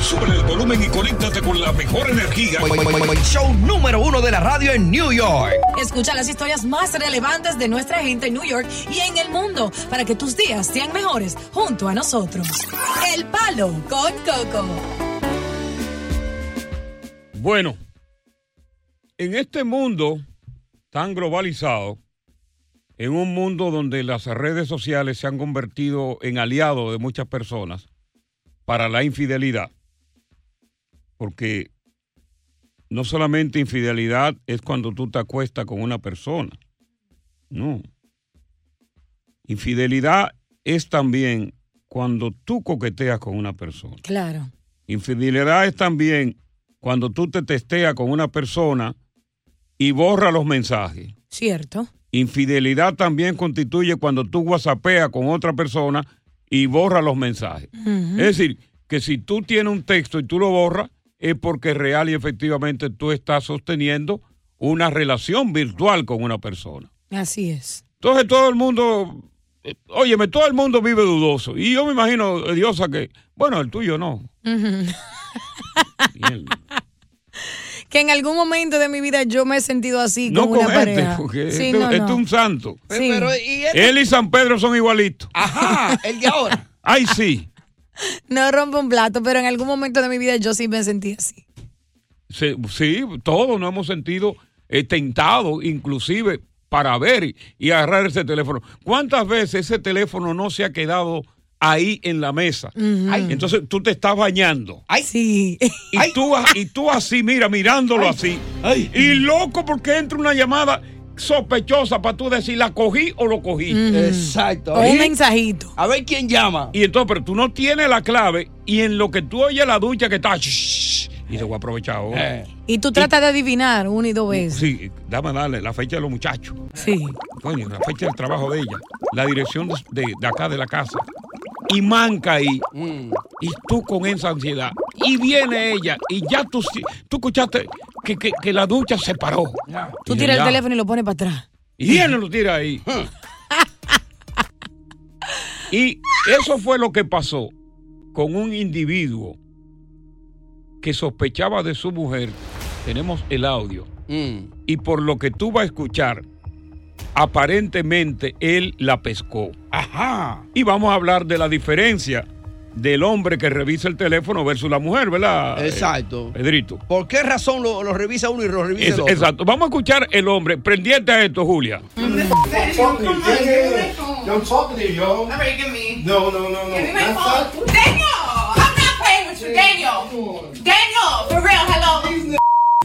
Sube el volumen y conéctate con la mejor energía. Show número uno de la radio en New York. Escucha las historias más relevantes de nuestra gente en New York y en el mundo para que tus días sean mejores junto a nosotros. El Palo con Coco. Bueno, en este mundo tan globalizado, en un mundo donde las redes sociales se han convertido en aliados de muchas personas para la infidelidad, porque no solamente infidelidad es cuando tú te acuestas con una persona, no. Infidelidad es también cuando tú coqueteas con una persona. Claro. Infidelidad es también cuando tú te testeas con una persona y borra los mensajes. Cierto. Infidelidad también constituye cuando tú whatsappeas con otra persona y borra los mensajes. Es decir, que si tú tienes un texto y tú lo borras, es porque real y efectivamente tú estás sosteniendo una relación virtual con una persona. Así es. Entonces todo el mundo, óyeme, todo el mundo vive dudoso. Y yo me imagino, Diosa, que, bueno, el tuyo no. Que en algún momento de mi vida yo me he sentido así No con una este, pareja. porque Sí, este, no, este no. es un santo. Sí. Pero, ¿y este? Él y San Pedro son igualitos. Ajá, el de ahora. Ay, sí. No rompo un plato, pero en algún momento de mi vida yo sí me sentí así. Sí, sí, todos nos hemos sentido eh, tentados, inclusive, para ver y, y agarrar ese teléfono. ¿Cuántas veces ese teléfono no se ha quedado ahí en la mesa? Ay, Entonces tú te estás bañando. Sí. Y tú, y tú así, mira, mirándolo así. Y loco porque entra una llamada sospechosa para tú decir, ¿la cogí o lo cogí? Exacto. O un mensajito. A ver quién llama. Y entonces, pero tú no tienes la clave y en lo que tú oyes la ducha que está... shh, y se voy a aprovechar ahora. Eh. Y tú tratas de adivinar una y dos veces. Sí, dame darle la fecha de los muchachos. Sí. Coño, la fecha del trabajo de ella, la dirección de, de- de acá de la casa. Y manca ahí. Mm. Y tú con esa ansiedad. Y viene ella. Y ya tú, sí- tú escuchaste que, que- que la ducha se paró. Tú Y tiras el teléfono y lo pones para atrás. Y y lo tira ahí. y eso fue lo que pasó con un individuo que sospechaba de su mujer. Tenemos el audio. Mm. Y por lo que tú vas a escuchar, aparentemente él la pescó. Ajá. Y vamos a hablar de la diferencia del hombre que revisa el teléfono versus la mujer, ¿verdad? Exacto. Eh, Pedrito. ¿Por qué razón lo, lo revisa uno y lo revisa Es- el otro? exacto. Vamos a escuchar el hombre. Prendiente a esto, Julia. I'm talking to you, yo. All right, give me. No, no, no, no. Give me my That's phone. Daniel! I'm not playing with you, Daniel. Daniel, for real, hello.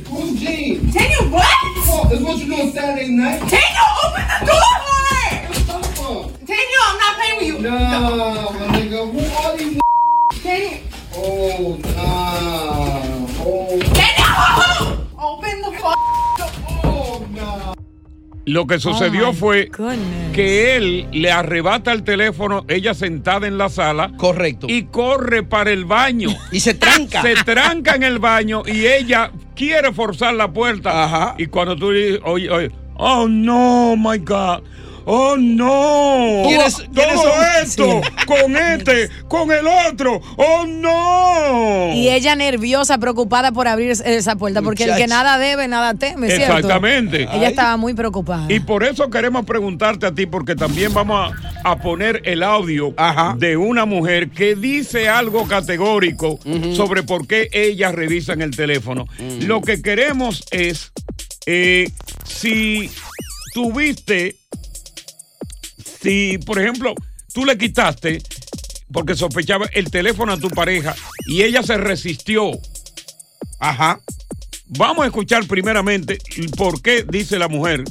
Who's Gene? Daniel, what? Oh, that's what you doing Saturday night? Lo que sucedió Oh, fue goodness. que él le arrebata el teléfono, ella sentada en la sala, Correcto. y corre para el baño. Y se tranca. Se tranca en el baño y ella quiere forzar la puerta. Ajá. Y cuando tú dices, oye, oye, oh no, my God. Oh no. ¿Quiénes- quiénes Todo esto con este, con el otro. Oh no. Y ella nerviosa, preocupada por abrir es- esa puerta, porque el que nada debe, nada teme, ¿cierto? Exactamente. Ella Ay. estaba muy preocupada. Y por eso queremos preguntarte a ti, porque también vamos a, a poner el audio de una mujer que dice algo categórico sobre por qué ellas revisan el teléfono. Lo que queremos es, eh, si tuviste, si por ejemplo tú le quitaste, porque sospechaba el teléfono a tu pareja y ella se resistió. Ajá. Vamos a escuchar primeramente por qué dice la mujer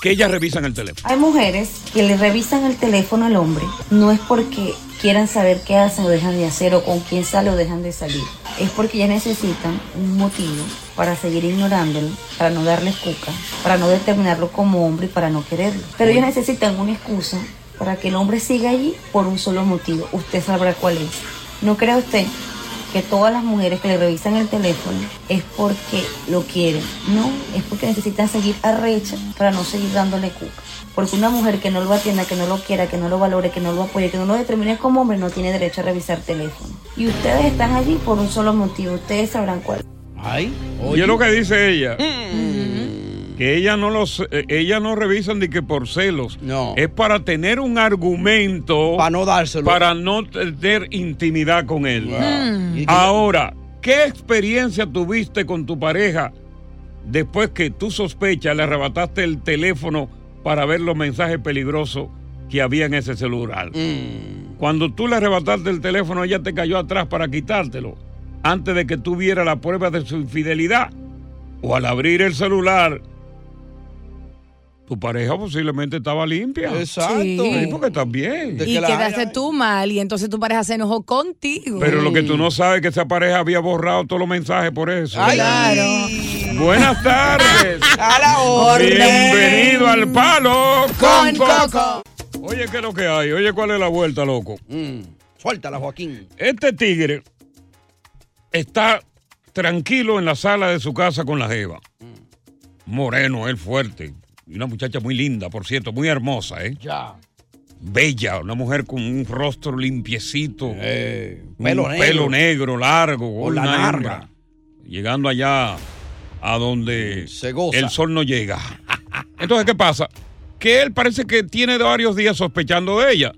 que ellas revisan el teléfono. Hay mujeres que le revisan el teléfono al hombre, no es porque quieran saber qué hacen o dejan de hacer o con quién sale o dejan de salir. Es porque ya necesitan un motivo para seguir ignorándolo, para no darle cuca, para no determinarlo como hombre y para no quererlo. Pero ellos necesitan una excusa para que el hombre siga allí por un solo motivo. Usted sabrá cuál es. ¿No cree usted que todas las mujeres que le revisan el teléfono es porque lo quieren? No, es porque necesitan seguir arrecha para no seguir dándole cuca. Porque una mujer que no lo atienda, que no lo quiera, que no lo valore, que no lo apoye, que no lo determine como hombre, no tiene derecho a revisar teléfono. Y ustedes están allí por un solo motivo. Ustedes sabrán cuál. Ay, y es lo que dice ella. Que ella no los, eh, ella no revisan de que por celos. No. Es para tener un argumento. Para no dárselo. Para no tener intimidad con él. Mm. Ahora, ¿qué experiencia tuviste con tu pareja después que tú sospechas le arrebataste el teléfono para ver los mensajes peligrosos que había en ese celular? Mm. Cuando tú le arrebataste el teléfono, ella te cayó atrás para quitártelo antes de que tú vieras la prueba de su infidelidad. O al abrir el celular, tu pareja posiblemente estaba limpia. Exacto. Sí, porque también. y quedaste tú mal y entonces tu pareja se enojó contigo. Pero lo que tú no sabes es que esa pareja había borrado todos los mensajes por eso. Claro. Buenas tardes. A la orden. Bienvenido al Palo con, Con Coco. Coco. Oye, ¿qué es lo que hay? Oye, ¿cuál es la vuelta, loco? Suéltala, Joaquín. Este tigre está tranquilo en la sala de su casa con la jeva. Moreno, él fuerte. Y una muchacha muy linda, por cierto, muy hermosa, ¿eh? Ya. Bella, una mujer con un rostro limpiecito. un pelo negro. pelo negro, largo. Con la hembra. Llegando allá a donde goza. el sol no llega. Entonces, ¿qué pasa? Que él parece que tiene varios días sospechando de ella.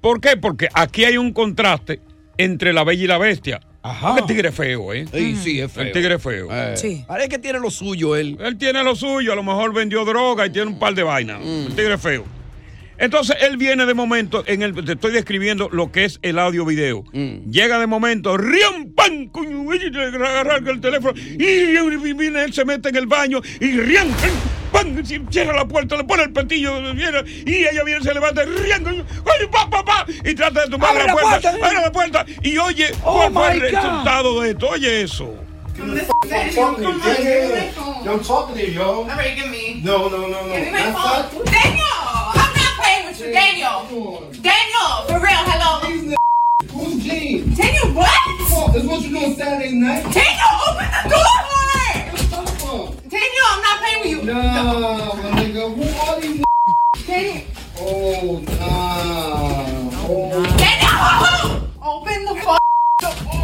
¿Por qué? Porque aquí hay un contraste entre la bella y la bestia. Porque el tigre es feo, ¿eh? Sí, sí, es feo. El tigre es feo. Eh, Sí. Parece que tiene lo suyo él. Él tiene lo suyo, a lo mejor vendió droga y tiene un par de vainas. Mm. El tigre es feo. Entonces él viene de momento, en el, te estoy describiendo lo que es el audio video. Mm. Llega de momento, riam, pan, coño, y le agarra el teléfono, y viene, él se mete en el baño, y riam, pan, cierra la puerta, le pone el petillo, viene, y ella viene, se levanta, pa, pa, pa, y trata de ¡Abre la, la puerta, puerta! abre la puerta, y oye, Oh, ¿cuál fue el God. resultado de esto? Oye eso. I'm talking to you. Yeah, yeah, yeah. Yo, I'm talking to you, yo. All right, give me. No, no, no, no. Give me my That's phone. not- Daniel, I'm not playing with you, Daniel. Daniel, for real, hello. Who's Gene? Daniel, what? That's what you doing Saturday night? Daniel, open the door! I'm not playing with you. Nah, my nigga. Who are these. Oh, nah. Oh, Daniel, open the fuck.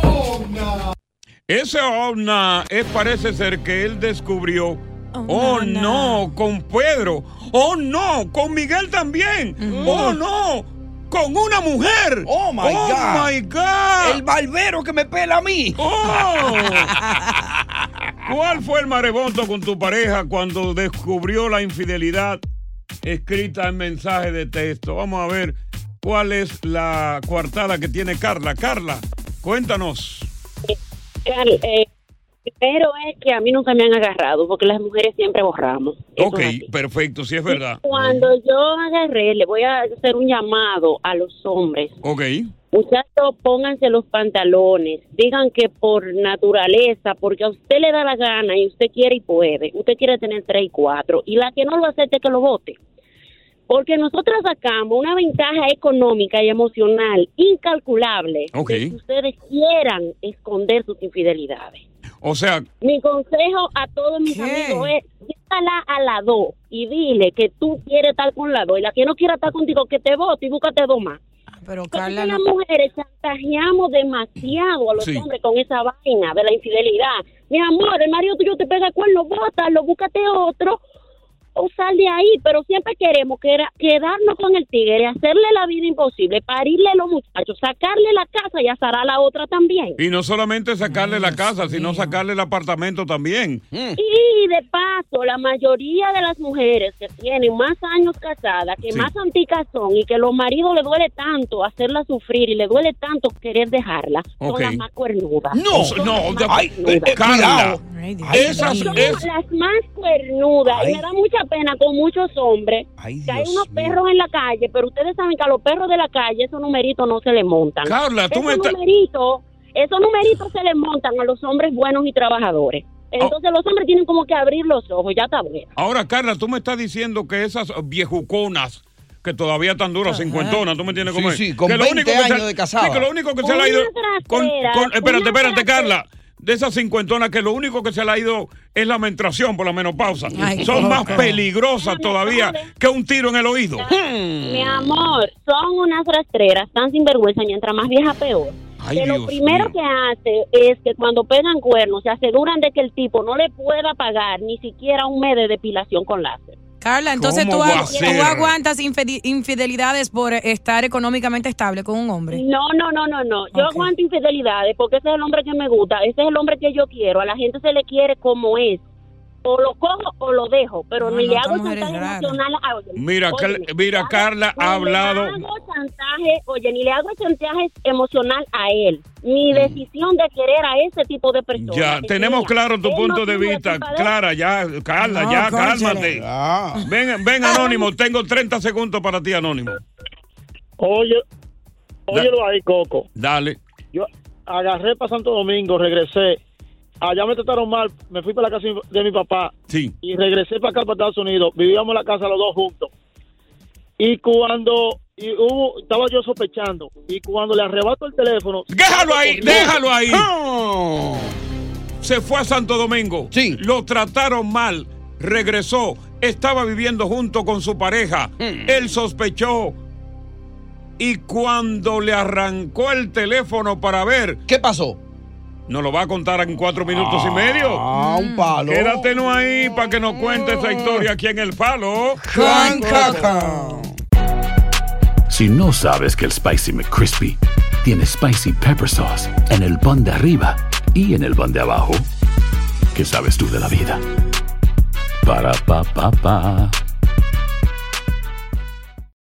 oh, nah. Ese Omna es, parece ser que él descubrió. Oh, no, con Pedro. Oh no, con Miguel también. Oh no, con una mujer. Oh, my oh, God. my God. El barbero que me pela a mí. Oh. ¿Cuál fue el maremoto con tu pareja cuando descubrió la infidelidad escrita en mensaje de texto? Vamos a ver cuál es la coartada que tiene Carla. Carla, cuéntanos. Carl, eh, primero es que a mí nunca me han agarrado porque las mujeres siempre borramos. Eso Ok, perfecto, sí es verdad. Cuando yo agarré, le voy a hacer un llamado a los hombres. Ok. Muchachos, pónganse los pantalones. Digan que por naturaleza, porque a usted le da la gana y usted quiere y puede. Usted quiere tener tres y cuatro. Y la que no lo acepte, que lo vote. Porque nosotros sacamos una ventaja económica y emocional incalculable Ok. de que ustedes quieran esconder sus infidelidades. O sea, Mi consejo a todos mis ¿Qué? amigos es, llévala a la dos y dile que tú quieres estar con la dos y la que no quiera estar contigo, que te vote y búscate dos más. pero Porque Carla las no. mujeres chantajeamos demasiado a los Sí. hombres con esa vaina de la infidelidad. Mi amor, el marido tuyo te pega cuerno, bótalo, búscate otro o sal de ahí, pero siempre queremos que era- quedarnos con el tigre, hacerle la vida imposible, parirle a los muchachos, sacarle la casa y asar a la otra también. Y no solamente sacarle la casa, sino sacarle el apartamento también. Y de paso, la mayoría de las mujeres que tienen más años casadas, que Sí. más anticas son y que los maridos le duele tanto hacerla sufrir y le duele tanto querer dejarla, son las más cuernudas. No, Son no, las de- más ay, cuernudas. eh, eh, Carla, esas. Son es- las más cuernudas Ay. y me da mucha pena con muchos hombres Ay, que hay Dios unos mío. perros en la calle, pero ustedes saben que a los perros de la calle esos numeritos no se les montan. Carla, tú esos me estás- numeritos, esos numeritos se les montan a los hombres buenos y trabajadores. Entonces los hombres tienen como que abrir los ojos, ya está bueno. Ahora, Carla, tú me estás diciendo que esas viejuconas que todavía están duras, cincuentonas, tú me tienes como Sí, sí, con que lo 20 único que se- años de casada. sí, que lo único que se le ha ido con, con- espérate, espérate, trasera. Carla. De esas cincuentonas que lo único que se le ha ido es la menstruación por la menopausa. Ay, Son más peligrosas todavía que un tiro en el oído. Mi amor, son unas rastreras tan sinvergüenza, mientras más vieja peor. Ay, que lo primero mío. que hace es que cuando pegan cuernos se aseguran de que el tipo no le pueda pagar ni siquiera un mes de depilación con láser. Carla, entonces ¿Cómo tú, tú aguantas infidelidades por estar económicamente estable con un hombre. No, no, no, no, no. Yo aguanto infidelidades porque ese es el hombre que me gusta, ese es el hombre que yo quiero. A la gente se le quiere como es. O lo cojo o lo dejo, pero No, ni no, le hago chantaje emocional. a- oye, Mira, mira, Carla ha ni le hablado- hago chantaje, oye, ni le hago chantaje emocional a él. Mi decisión de querer a ese tipo de personas. Mm. Ya, tenemos mira, claro tu punto no de vista. Clara, ya, Carla, No, ya, cálmate. Ah. Ven, ven, Anónimo, tengo 30 segundos para ti, Anónimo. Oye, óyelo ahí, Coco. Dale. Yo agarré para Santo Domingo, regresé. Allá me trataron mal, me fui para la casa de mi papá Sí. y regresé para acá, para Estados Unidos. Vivíamos en la casa los dos juntos. Y cuando y hubo, estaba yo sospechando, y cuando le arrebato el teléfono... Déjalo ahí, corriendo. déjalo ahí. Ah. Se fue a Santo Domingo. Sí. Lo trataron mal. Regresó. Estaba viviendo junto con su pareja. Hmm. Él sospechó. Y cuando le arrancó el teléfono para ver, ¿Qué pasó? Nos lo va a contar en cuatro minutos y medio. Ah, un palo. Quédate no ahí para que nos cuente esa historia aquí en El Palo. Con Coco. Si no sabes que el Spicy McCrispy tiene Spicy Pepper Sauce en el pan de arriba y en el pan de abajo, ¿qué sabes tú de la vida? Para, pa, pa, pa.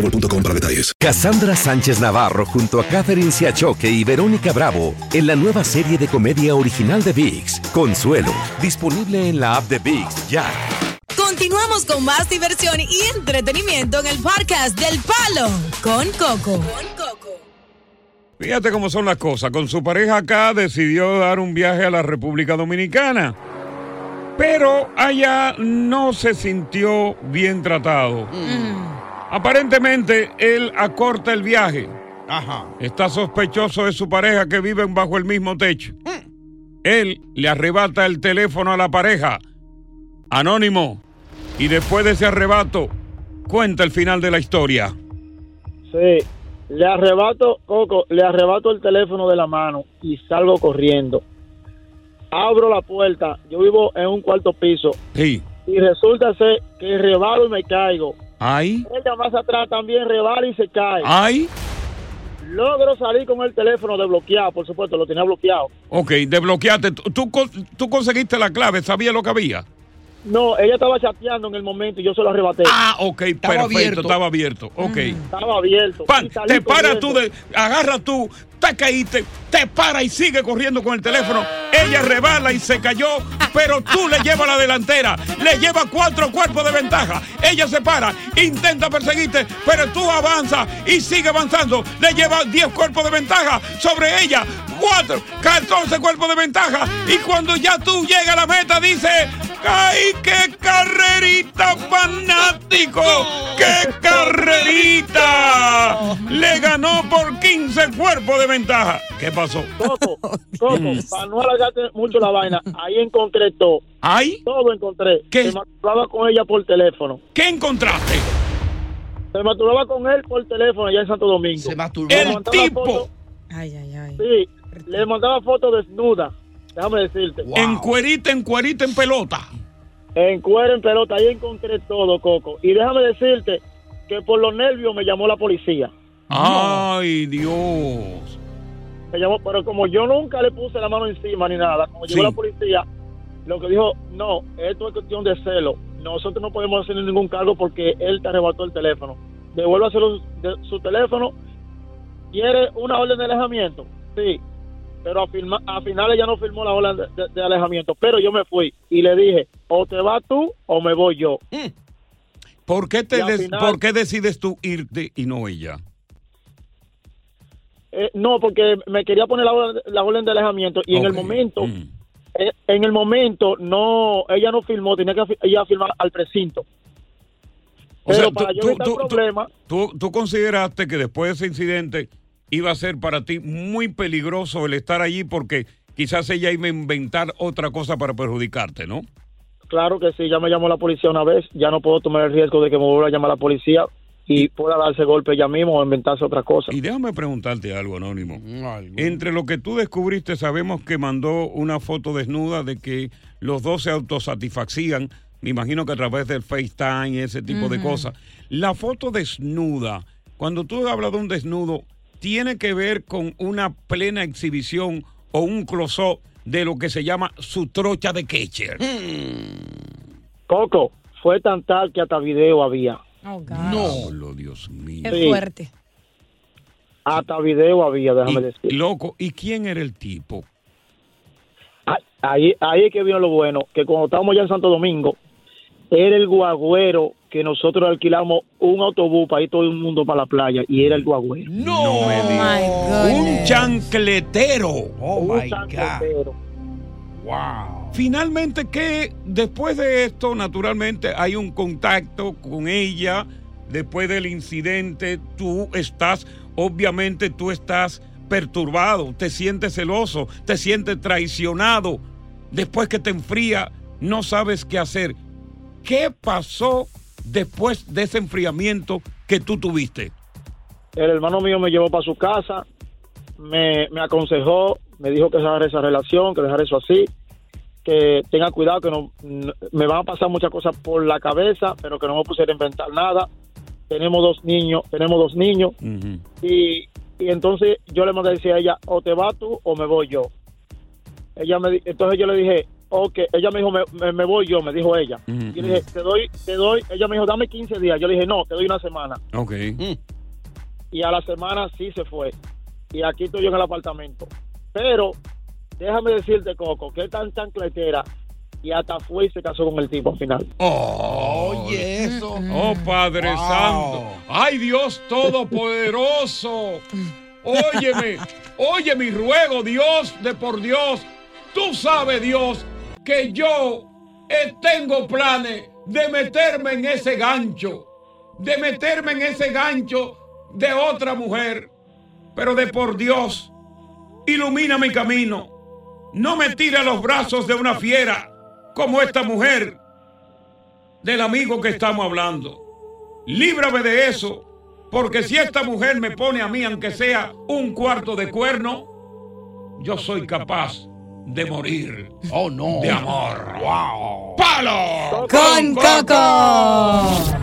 boostmobile.com para detalles. Cassandra Sánchez Navarro junto a Catherine Siachoque y Verónica Bravo en la nueva serie de comedia original de VIX, Consuelo, disponible en la app de VIX ya. Continuamos con más diversión y entretenimiento en el podcast del Palo con Coco. Fíjate cómo son las cosas. Con su pareja acá decidió dar un viaje a la República Dominicana. Pero allá no se sintió bien tratado. Aparentemente él acorta el viaje. Ajá. Está sospechoso de su pareja que viven bajo el mismo techo. Él le arrebata el teléfono a la pareja. Anónimo. Y después de ese arrebato, cuenta el final de la historia. Sí, le arrebato, Coco, le arrebato el teléfono de la mano y salgo corriendo. Abro la puerta, yo vivo en un cuarto piso Sí. y resulta ser que rebalo y me caigo. Ay. Ella más atrás también rebala y se cae. Ay. Logro salir con el teléfono desbloqueado, por supuesto, lo tenía bloqueado. Ok, desbloqueaste. ¿Tú, tú, tú conseguiste la clave? ¿Sabías lo que había? No, ella estaba chateando en el momento y yo se lo arrebaté. Ah, ok, perfecto, abierto. estaba abierto. Ok. Estaba abierto. Salí te paras tú, de, agarra tú, te caíste, te para y sigue corriendo con el teléfono. Ella rebala y se cayó pero tú le llevas la delantera, le llevas cuatro cuerpos de ventaja. Ella se para, intenta perseguirte, pero tú avanzas y sigue avanzando. Le llevas 10 cuerpos de ventaja sobre ella. 4, 14 cuerpos de ventaja. Y cuando ya tú llegas a la meta, dice. ¡Ay, qué carrerita fanático! ¡Qué carrerita! Le ganó por 15 cuerpos de ventaja. ¿Qué pasó? Coco, Coco, para no alargarte mucho la vaina, ahí encontré todo. ¿Ahí? Todo encontré. ¿Qué? Se masturbaba con ella por teléfono. ¿Qué encontraste? Se masturbaba con él por teléfono allá en Santo Domingo. Se masturbó. El tipo. Ay, ay, ay. Sí, le mandaba fotos desnuda. Déjame decirte. En cuerita, en cuerita, en pelota. En cuero, en pelota, ahí encontré todo, Coco. Y déjame decirte que por los nervios me llamó la policía. Ay, Dios. Me llamó, pero como yo nunca le puse la mano encima ni nada, como llegó Sí. la policía, lo que dijo, no, esto es cuestión de celo. Nosotros no podemos hacer ningún cargo porque él te arrebató el teléfono. Devuélvase los- de su teléfono. ¿Quiere una orden de alejamiento? Sí. Pero a, firma- a final ella no firmó la orden de, de- de alejamiento. Pero yo me fui y le dije, o te vas tú o me voy yo. ¿Por qué, te des- final- ¿Por qué decides tú irte y no ella? Eh, no, porque me quería poner la orden, la orden de alejamiento y en el momento, Mm. eh, en el momento no, ella no firmó, tenía que ella firmar al precinto. O Pero sea, para tú- yo tú- tú- problemas, Tú, tú consideraste que después de ese incidente iba a ser para ti muy peligroso el estar allí porque quizás ella iba a inventar otra cosa para perjudicarte, ¿no? claro que sí, ya me llamó la policía una vez, ya no puedo tomar el riesgo de que me vuelva a llamar la policía y pueda darse golpe ella mismo o inventarse otra cosa. Y déjame preguntarte algo, Anónimo. Entre lo que tú descubriste, sabemos que mandó una foto desnuda de que los dos se autosatisfacían. Me imagino que a través del FaceTime y ese tipo de cosas. La foto desnuda, cuando tú hablas de un desnudo, tiene que ver con una plena exhibición o un close-up de lo que se llama su trocha de catcher. Coco, fue tan tal que hasta video había. Oh, God. No. Dios mío. Es fuerte. Hasta video había, déjame Y- decir. Loco, ¿y quién era el tipo? Ah, Ahí, ahí es que vino lo bueno, que cuando estábamos ya en Santo Domingo, era el guagüero que nosotros alquilamos un autobús para ir todo el mundo para la playa y era el guagüero. No, me digas. Un chancletero. Oh un chancletero. Wow. Finalmente, que después de esto, naturalmente, hay un contacto con ella. Después del incidente, tú estás, obviamente, tú estás perturbado, te sientes celoso, te sientes traicionado. Después que te enfría, no sabes qué hacer. ¿Qué pasó después de ese enfriamiento que tú tuviste? El hermano mío me llevó para su casa, me, me aconsejó, me dijo que dejara esa relación, que dejara eso así, que tenga cuidado, que no, me van a pasar muchas cosas por la cabeza, pero que no me pusiera a inventar nada. Tenemos dos niños, tenemos dos niños, y, y entonces yo le mandé a decir a ella, o te vas tú o me voy yo. Ella me, entonces yo le dije, ok, ella me dijo, me, me- me voy yo, me dijo ella. Yo le dije, te doy, te doy, ella me dijo, dame 15 días. Yo le dije, no, te doy una semana. Ok. Y a la semana sí se fue. Y aquí estoy yo en el apartamento. Pero, déjame decirte, Coco, que es tan chancletera y hasta fue y se casó con el tipo al final. Oye, eso. Oh, Padre Wow. Santo. Ay, Dios Todopoderoso. Óyeme, oye mi ruego, Dios de por Dios. Tú sabes, Dios, que yo eh, tengo planes de meterme en ese gancho. De meterme en ese gancho de otra mujer. Pero de por Dios, ilumina mi camino. No me tire a los brazos de una fiera como esta mujer del amigo que estamos hablando. Líbrame de eso, porque si esta mujer me pone a mí, aunque sea un cuarto de cuerno, yo soy capaz de morir. Oh, no. De amor. Wow. ¡Palo! Con Coco.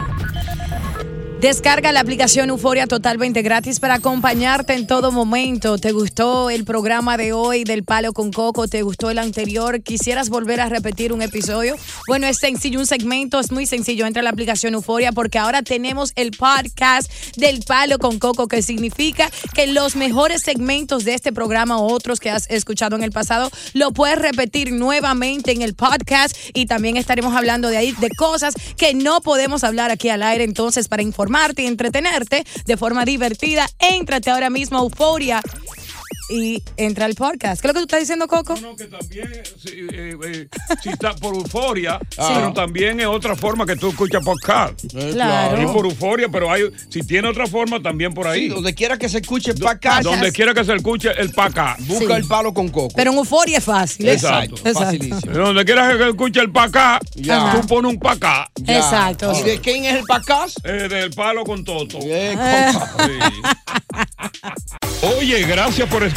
Descarga la aplicación Euforia totalmente gratis para acompañarte en todo momento. ¿Te gustó el programa de hoy del Palo con Coco? ¿Te gustó el anterior? ¿Quisieras volver a repetir un episodio? Bueno, es sencillo, un segmento es muy sencillo. Entra a la aplicación Euforia porque ahora tenemos el podcast del Palo con Coco, que significa que los mejores segmentos de este programa o otros que has escuchado en el pasado lo puedes repetir nuevamente en el podcast y también estaremos hablando de ahí de cosas que no podemos hablar aquí al aire. Entonces, para informarte y entretenerte de forma divertida, éntrate ahora mismo a Euforia y entra al podcast. ¿Qué es lo que tú estás diciendo, Coco? No, que también, si, eh, eh, si está por euforia, pero también es otra forma que tú escuchas podcast. claro. Y por euforia, pero hay, si tiene otra forma, también por ahí. Sí, donde quiera que se escuche pa' acá. Donde quiera que se escuche el acá. Busca el palo con coco. Pero en Euforia es fácil. Exacto. Facilísimo. Donde quiera que se escuche el acá, Ya. tú pones un pa' acá. Ya. Exacto. ¿Y de quién es el? Eh, del palo con toto. Eh, Oye, gracias por escuchar